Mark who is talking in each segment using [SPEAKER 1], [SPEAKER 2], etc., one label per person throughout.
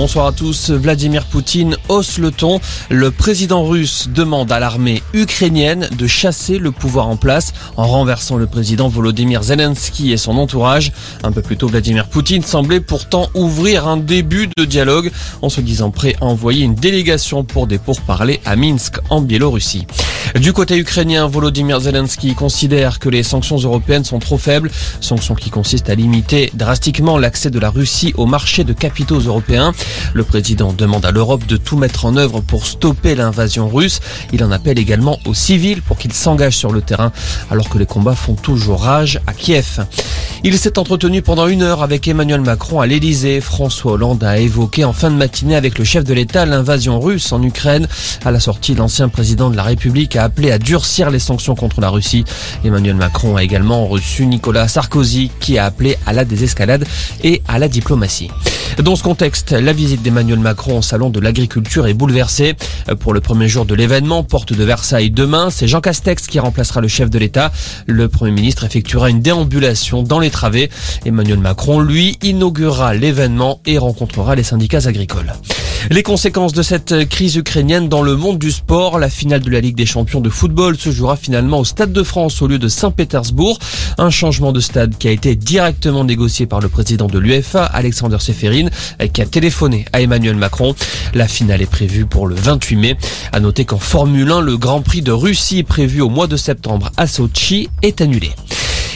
[SPEAKER 1] Bonsoir à tous. Vladimir Poutine hausse le ton. Le président russe demande à l'armée ukrainienne de chasser le pouvoir en place en renversant le président Volodymyr Zelensky et son entourage. Un peu plus tôt, Vladimir Poutine semblait pourtant ouvrir un début de dialogue en se disant prêt à envoyer une délégation pour des pourparlers à Minsk en Biélorussie. Du côté ukrainien, Volodymyr Zelensky considère que les sanctions européennes sont trop faibles, sanctions qui consistent à limiter drastiquement l'accès de la Russie au marché de capitaux européens. Le président demande à l'Europe de tout mettre en œuvre pour stopper l'invasion russe. Il en appelle également aux civils pour qu'ils s'engagent sur le terrain alors que les combats font toujours rage à Kiev. Il s'est entretenu pendant une heure avec Emmanuel Macron à l'Elysée. François Hollande a évoqué en fin de matinée avec le chef de l'État l'invasion russe en Ukraine. À la sortie, l'ancien président de la République a appelé à durcir les sanctions contre la Russie. Emmanuel Macron a également reçu Nicolas Sarkozy qui a appelé à la désescalade et à la diplomatie. Dans ce contexte, la visite d'Emmanuel Macron au salon de l'agriculture est bouleversée. Pour le premier jour de l'événement, porte de Versailles demain, c'est Jean Castex qui remplacera le chef de l'État. Le Premier ministre effectuera une déambulation dans les travées. Emmanuel Macron, lui, inaugurera l'événement et rencontrera les syndicats agricoles. Les conséquences de cette crise ukrainienne dans le monde du sport, la finale de la Ligue des champions de football se jouera finalement au Stade de France au lieu de Saint-Pétersbourg. Un changement de stade qui a été directement négocié par le président de l'UEFA, Alexander Seferin, qui a téléphoné à Emmanuel Macron. La finale est prévue pour le 28 mai. À noter qu'en Formule 1, le Grand Prix de Russie prévu au mois de septembre à Sochi est annulé.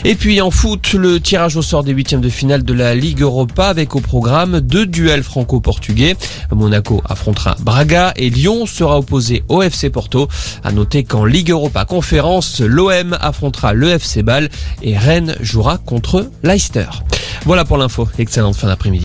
[SPEAKER 1] Et puis en foot, le tirage au sort des huitièmes de finale de la Ligue Europa avec au programme deux duels franco-portugais. Monaco affrontera Braga et Lyon sera opposé au FC Porto. À noter qu'en Ligue Europa Conférence, l'OM affrontera le FC Bâle et Rennes jouera contre Leicester. Voilà pour l'info. Excellente fin d'après-midi.